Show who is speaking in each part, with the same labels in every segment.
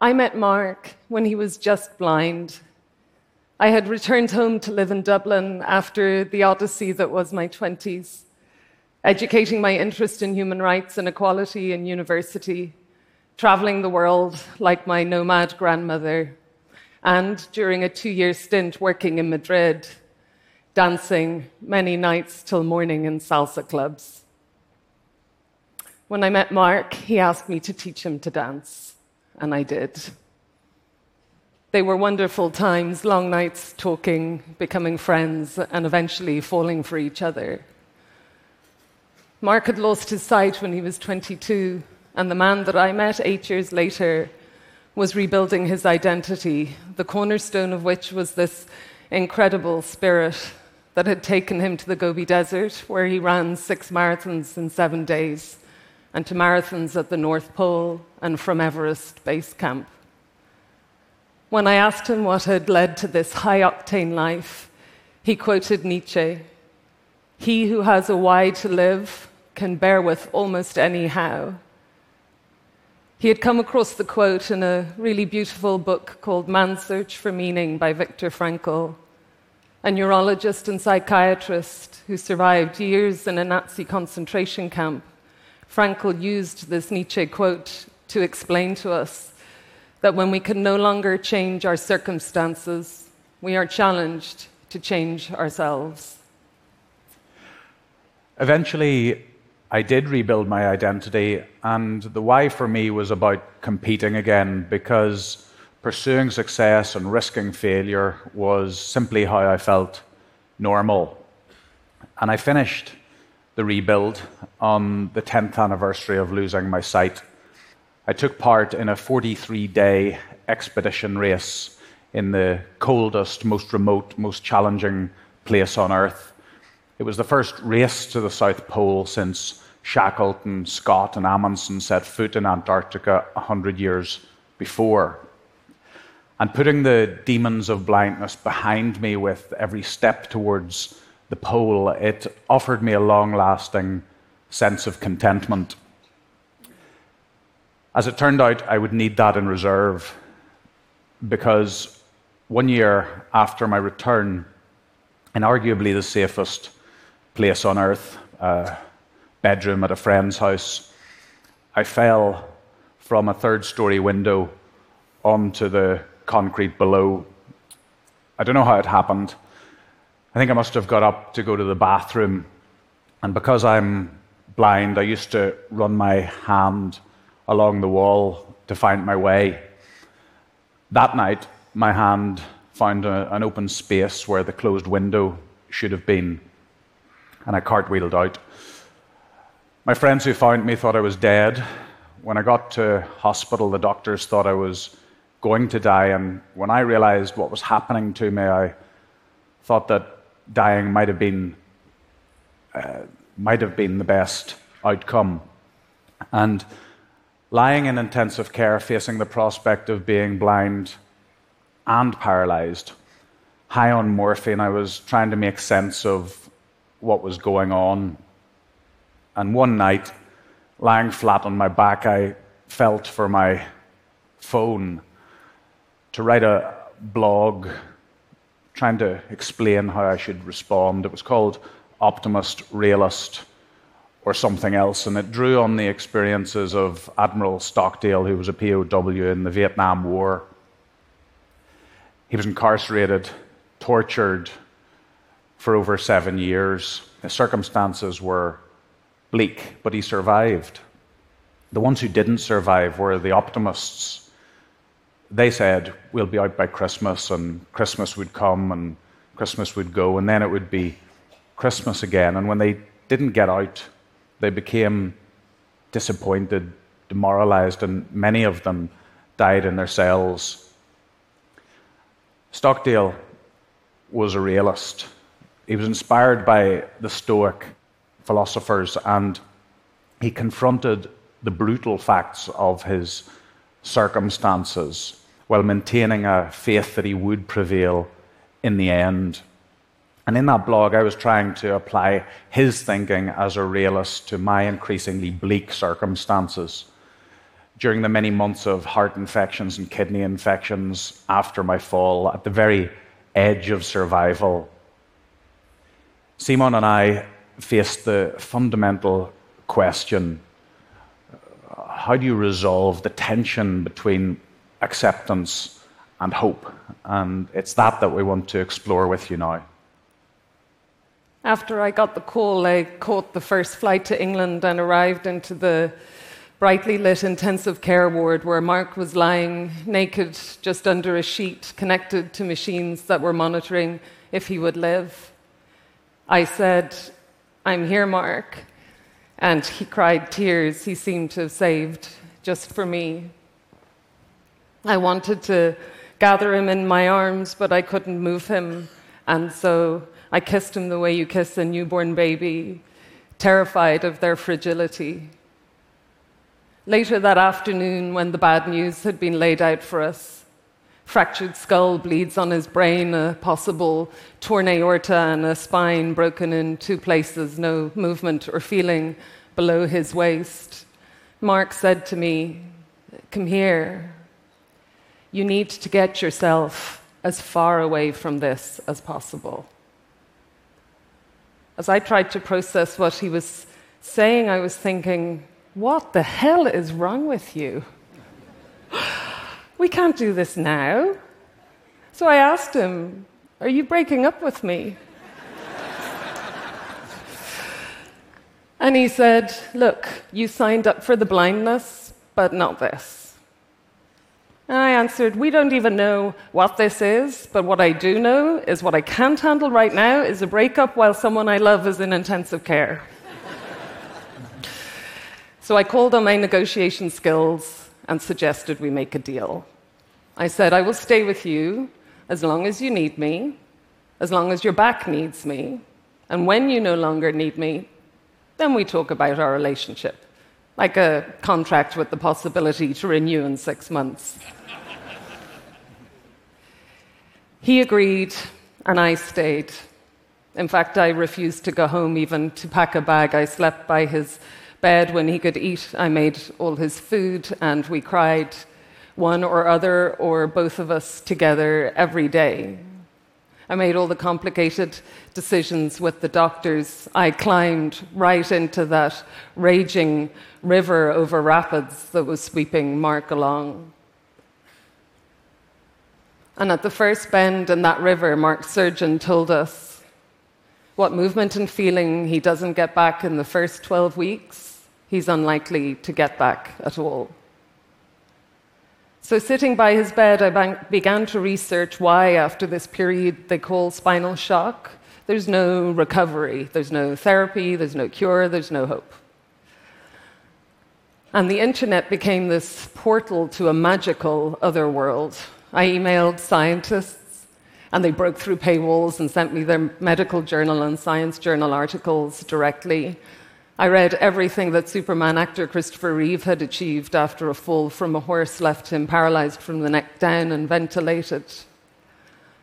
Speaker 1: I met Mark when he was just blind. I had returned home to live in Dublin after the odyssey that was my 20s, educating my interest in human rights and equality in university, traveling the world like my nomad grandmother, and during a two year stint working in Madrid, dancing many nights till morning in salsa clubs. When I met Mark, he asked me to teach him to dance, and I did. They were wonderful times, long nights talking, becoming friends, and eventually falling for each other. Mark had lost his sight when he was 22, and the man that I met eight years later was rebuilding his identity, the cornerstone of which was this incredible spirit that had taken him to the Gobi Desert, where he ran six marathons in seven days and to marathons at the North Pole and from Everest Base Camp. When I asked him what had led to this high octane life, he quoted Nietzsche He who has a why to live can bear with almost any how. He had come across the quote in a really beautiful book called Man's Search for Meaning by Viktor Frankl, a neurologist and psychiatrist who survived years in a Nazi concentration camp Frankl used this Nietzsche quote to explain to us that when we can no longer change our circumstances, we are challenged to change ourselves.
Speaker 2: Eventually, I did rebuild my identity, and the why for me was about competing again because pursuing success and risking failure was simply how I felt normal. And I finished the rebuild on the 10th anniversary of losing my sight. I took part in a 43 day expedition race in the coldest, most remote, most challenging place on Earth. It was the first race to the South Pole since Shackleton, Scott, and Amundsen set foot in Antarctica 100 years before. And putting the demons of blindness behind me with every step towards the pole, it offered me a long lasting sense of contentment. As it turned out, I would need that in reserve because one year after my return, in arguably the safest place on earth, a bedroom at a friend's house, I fell from a third story window onto the concrete below. I don't know how it happened. I think I must have got up to go to the bathroom. And because I'm blind, I used to run my hand along the wall to find my way. That night, my hand found a, an open space where the closed window should have been, and I cartwheeled out. My friends who found me thought I was dead. When I got to hospital, the doctors thought I was going to die, and when I realized what was happening to me, I thought that dying might have been uh, might have been the best outcome. And lying in intensive care, facing the prospect of being blind and paralyzed, high on morphine, I was trying to make sense of what was going on. And one night, lying flat on my back, I felt for my phone to write a blog trying to explain how I should respond. It was called Optimist, Realist, or something else, and it drew on the experiences of Admiral Stockdale, who was a POW in the Vietnam War. He was incarcerated, tortured for over seven years. His circumstances were bleak, but he survived. The ones who didn't survive were the optimists they said, we'll be out by Christmas, and Christmas would come, and Christmas would go, and then it would be Christmas again. And when they didn't get out, they became disappointed, demoralized, and many of them died in their cells. Stockdale was a realist. He was inspired by the Stoic philosophers, and he confronted the brutal facts of his circumstances while maintaining a faith that he would prevail in the end. And in that blog, I was trying to apply his thinking as a realist to my increasingly bleak circumstances. during the many months of heart infections and kidney infections after my fall, at the very edge of survival, Simone and I faced the fundamental question how do you resolve the tension between acceptance and hope? And it's that that we want to explore with you now.
Speaker 1: After I got the call, I caught the first flight to England and arrived into the brightly lit intensive care ward where Mark was lying naked just under a sheet connected to machines that were monitoring if he would live. I said, I'm here, Mark. And he cried tears he seemed to have saved just for me. I wanted to gather him in my arms, but I couldn't move him. And so I kissed him the way you kiss a newborn baby, terrified of their fragility. Later that afternoon, when the bad news had been laid out for us, fractured skull bleeds on his brain, a possible torn aorta, and a spine broken in two places, no movement or feeling below his waist. Mark said to me, Come here. You need to get yourself as far away from this as possible. As I tried to process what he was saying, I was thinking, what the hell is wrong with you? We can't do this now. So I asked him, Are you breaking up with me? and he said, Look, you signed up for the blindness, but not this. And I answered, We don't even know what this is, but what I do know is what I can't handle right now is a breakup while someone I love is in intensive care. So I called on my negotiation skills and suggested we make a deal. I said, I will stay with you as long as you need me, as long as your back needs me, and when you no longer need me, then we talk about our relationship, like a contract with the possibility to renew in six months. he agreed, and I stayed. In fact, I refused to go home even to pack a bag. I slept by his bed when he could eat. I made all his food, and we cried, one or other or both of us together every day. I made all the complicated decisions with the doctors. I climbed right into that raging river over rapids that was sweeping Mark along. And at the first bend in that river, Mark's surgeon told us what movement and feeling he doesn't get back in the first 12 weeks he's unlikely to get back at all. So, sitting by his bed, I began to research why, after this period they call spinal shock, there's no recovery, there's no therapy, there's no cure, there's no hope. And the internet became this portal to a magical other world. I emailed scientists, and they broke through paywalls and sent me their medical journal and science journal articles directly. I read everything that Superman actor Christopher Reeve had achieved after a fall from a horse left him paralyzed from the neck down and ventilated.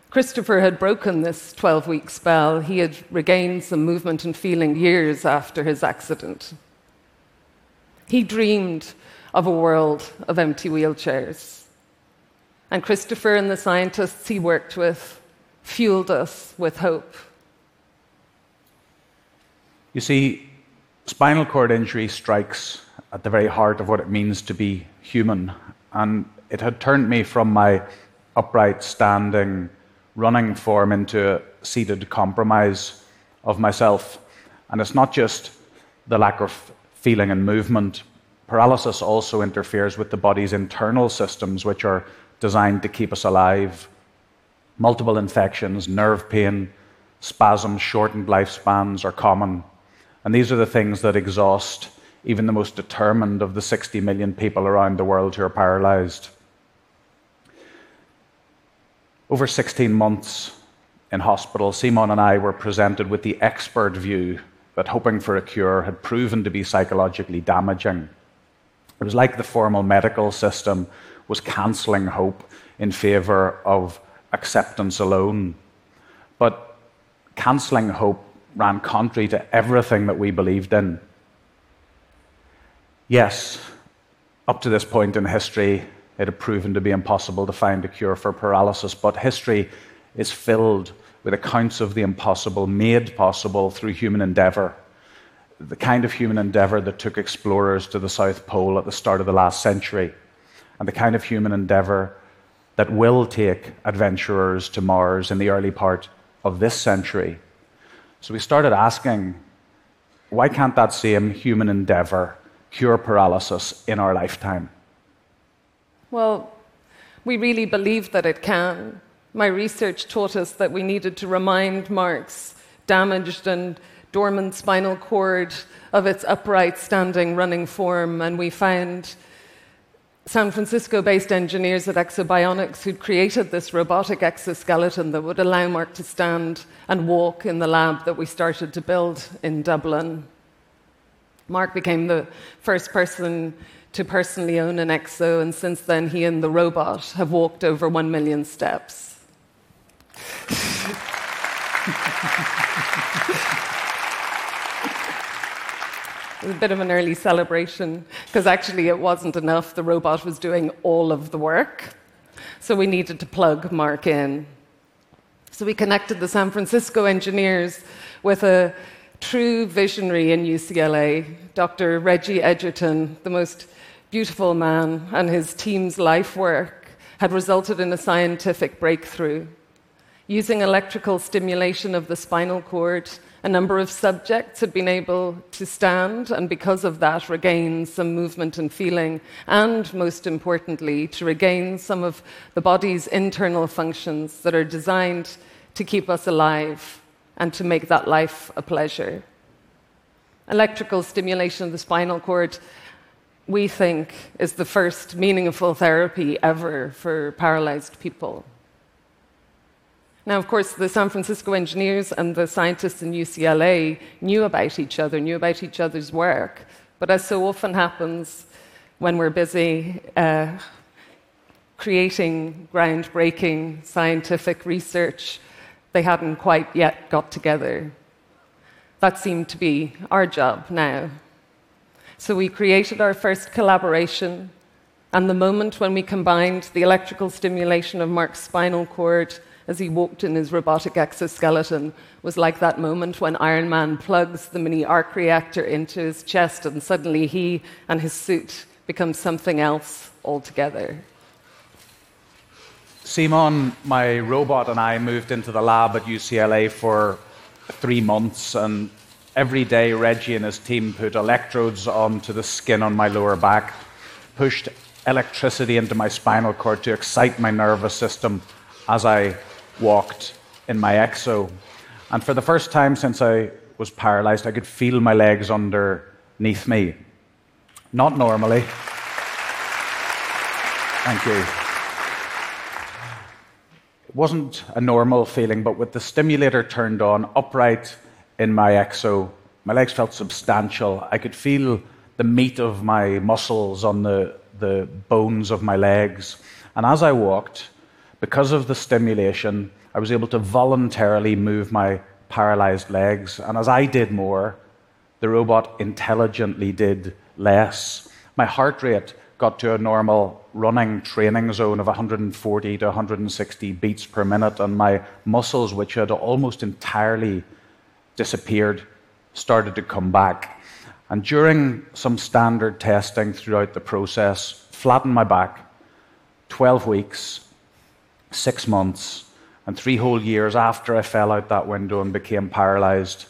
Speaker 1: Christopher had broken this 12 week spell. He had regained some movement and feeling years after his accident. He dreamed of a world of empty wheelchairs. And Christopher and the scientists he worked with fueled us with hope.
Speaker 2: You see, Spinal cord injury strikes at the very heart of what it means to be human, and it had turned me from my upright, standing, running form into a seated compromise of myself. And it's not just the lack of feeling and movement. Paralysis also interferes with the body's internal systems, which are designed to keep us alive. Multiple infections, nerve pain, spasms, shortened lifespans are common and these are the things that exhaust even the most determined of the 60 million people around the world who are paralyzed. Over 16 months in hospital, Simone and I were presented with the expert view that hoping for a cure had proven to be psychologically damaging. It was like the formal medical system was cancelling hope in favour of acceptance alone. But cancelling hope ran contrary to everything that we believed in. Yes, Up to this point in history, it had proven to be impossible to find a cure for paralysis, but history is filled with accounts of the impossible made possible through human endeavour. The kind of human endeavour that took explorers to the South Pole at the start of the last century, and the kind of human endeavour that will take adventurers to Mars in the early part of this century. So we started asking why can't that same human endeavour cure paralysis in our lifetime?
Speaker 1: Well, we really believe that it can. My research taught us that we needed to remind Mark's damaged and dormant spinal cord of its upright, standing, running form, and we found San Francisco based engineers at Ekso Bionics who'd created this robotic exoskeleton that would allow Mark to stand and walk in the lab that we started to build in Dublin. Mark became the first person to personally own an exo, and since then, he and the robot have walked over one million steps. It was a bit of an early celebration because actually it wasn't enough. The robot was doing all of the work. So we needed to plug Mark in. So we connected the San Francisco engineers with a true visionary in UCLA, Dr. Reggie Edgerton, the most beautiful man, and his team's life work had resulted in a scientific breakthrough. Using electrical stimulation of the spinal cord, a number of subjects had been able to stand and, because of that, regain some movement and feeling, and most importantly, to regain some of the body's internal functions that are designed to keep us alive and to make that life a pleasure. Electrical stimulation of the spinal cord, we think, is the first meaningful therapy ever for paralyzed people. Now, of course, the San Francisco engineers and the scientists in UCLA knew about each other, knew about each other's work. But as so often happens when we're busy uh, creating groundbreaking scientific research, they hadn't quite yet got together. That seemed to be our job now. So we created our first collaboration, and the moment when we combined the electrical stimulation of Mark's spinal cord as he walked in his robotic exoskeleton was like that moment when Iron Man plugs the mini arc reactor into his chest and suddenly he and his suit become something else altogether.
Speaker 2: Simone, my robot, and I moved into the lab at UCLA for three months, and every day Reggie and his team put electrodes onto the skin on my lower back, pushed electricity into my spinal cord to excite my nervous system as I walked in my exo. And for the first time since I was paralyzed, I could feel my legs underneath me. Not normally. Thank you. It wasn't a normal feeling, but with the stimulator turned on, upright in my exo, my legs felt substantial. I could feel the meat of my muscles on the, the bones of my legs. And as I walked, because of the stimulation, I was able to voluntarily move my paralyzed legs. And as I did more, the robot intelligently did less. My heart rate got to a normal running training zone of 140 to 160 beats per minute, and my muscles, which had almost entirely disappeared, started to come back. And during some standard testing throughout the process, flattened my back, 12 weeks, six months, and three whole years after I fell out that window and became paralyzed,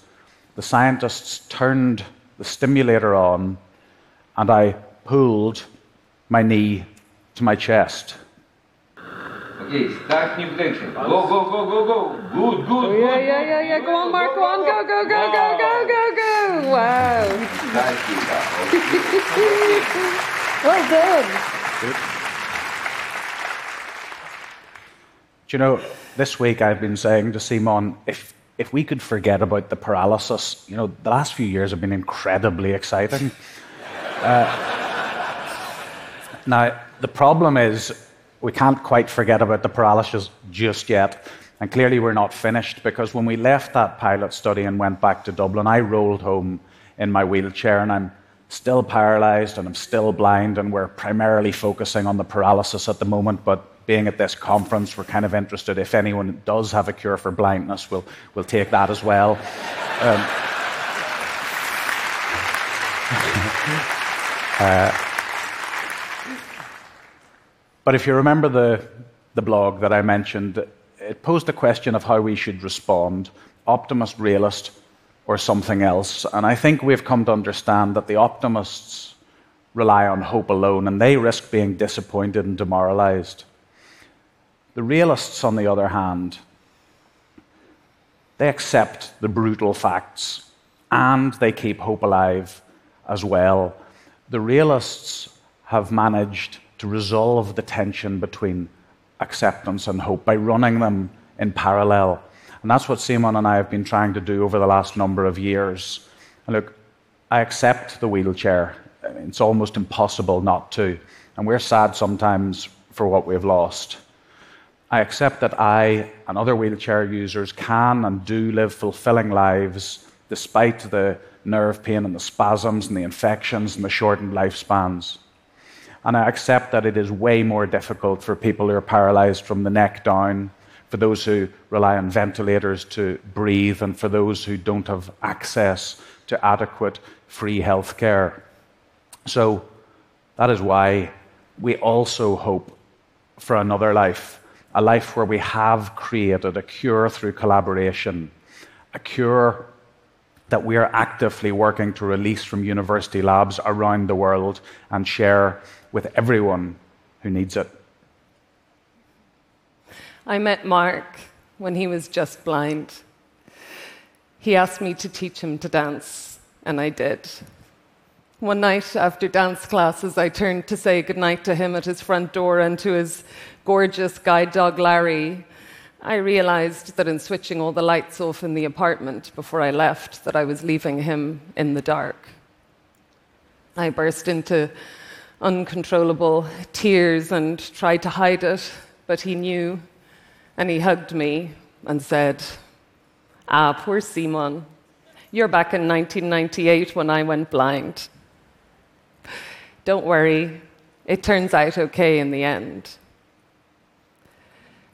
Speaker 2: the scientists turned the stimulator on and I pulled my knee to my chest.
Speaker 3: Okay, start new protection. Go, go, go, go, go. Good, good,
Speaker 1: oh, yeah, yeah, yeah, yeah. Go on, Mark. Go on. Go, go, go, go, go, go, go. Wow. well done. Good.
Speaker 2: You know, this week I've been saying to Simone, if if we could forget about the paralysis, you know, the last few years have been incredibly exciting. Uh, now, the problem is we can't quite forget about the paralysis just yet. And clearly, we're not finished because when we left that pilot study and went back to Dublin, I rolled home in my wheelchair and I'm still paralyzed and I'm still blind, and we're primarily focusing on the paralysis at the moment. But being at this conference, we're kind of interested if anyone does have a cure for blindness, we'll, we'll take that as well. Um, uh, but if you remember the, the blog that I mentioned, it posed the question of how we should respond optimist, realist, or something else. And I think we've come to understand that the optimists rely on hope alone and they risk being disappointed and demoralized. The realists, on the other hand, they accept the brutal facts and they keep hope alive as well. The realists have managed to resolve the tension between acceptance and hope by running them in parallel. And that's what Simone and I have been trying to do over the last number of years. And look, I accept the wheelchair. It's almost impossible not to. And we're sad sometimes for what we've lost. I accept that I and other wheelchair users can and do live fulfilling lives despite the nerve pain and the spasms and the infections and the shortened lifespans. And I accept that it is way more difficult for people who are paralyzed from the neck down for those who rely on ventilators to breathe, and for those who don't have access to adequate free health care. So that is why we also hope for another life, a life where we have created a cure through collaboration, a cure that we are actively working to release from university labs around the world and share with everyone who needs it.
Speaker 1: I met Mark when he was just blind. He asked me to teach him to dance, and I did. One night after dance classes, I turned to say goodnight to him at his front door and to his gorgeous guide dog Larry. I realized that in switching all the lights off in the apartment before I left, that I was leaving him in the dark. I burst into uncontrollable tears and tried to hide it, but he knew and he hugged me and said, Ah, poor Simone. You're back in 1998 when I went blind. Don't worry, it turns out okay in the end.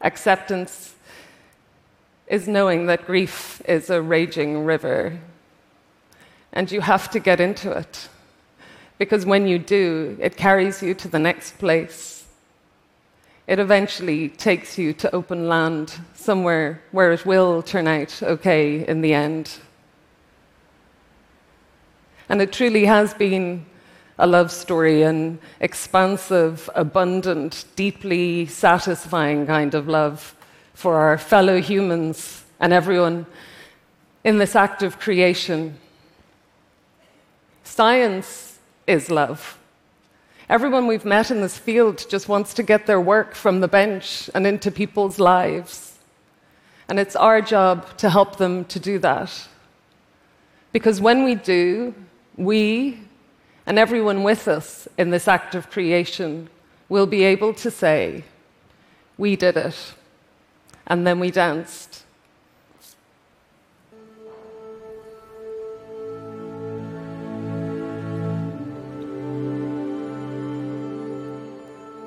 Speaker 1: Acceptance is knowing that grief is a raging river, and you have to get into it. Because when you do, it carries you to the next place it eventually takes you to open land, somewhere where it will turn out okay in the end. And it truly has been a love story, an expansive, abundant, deeply satisfying kind of love for our fellow humans and everyone in this act of creation. Science is love. Everyone we've met in this field just wants to get their work from the bench and into people's lives. And it's our job to help them to do that. Because when we do, we and everyone with us in this act of creation will be able to say, We did it. And then we danced.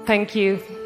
Speaker 1: Thank you.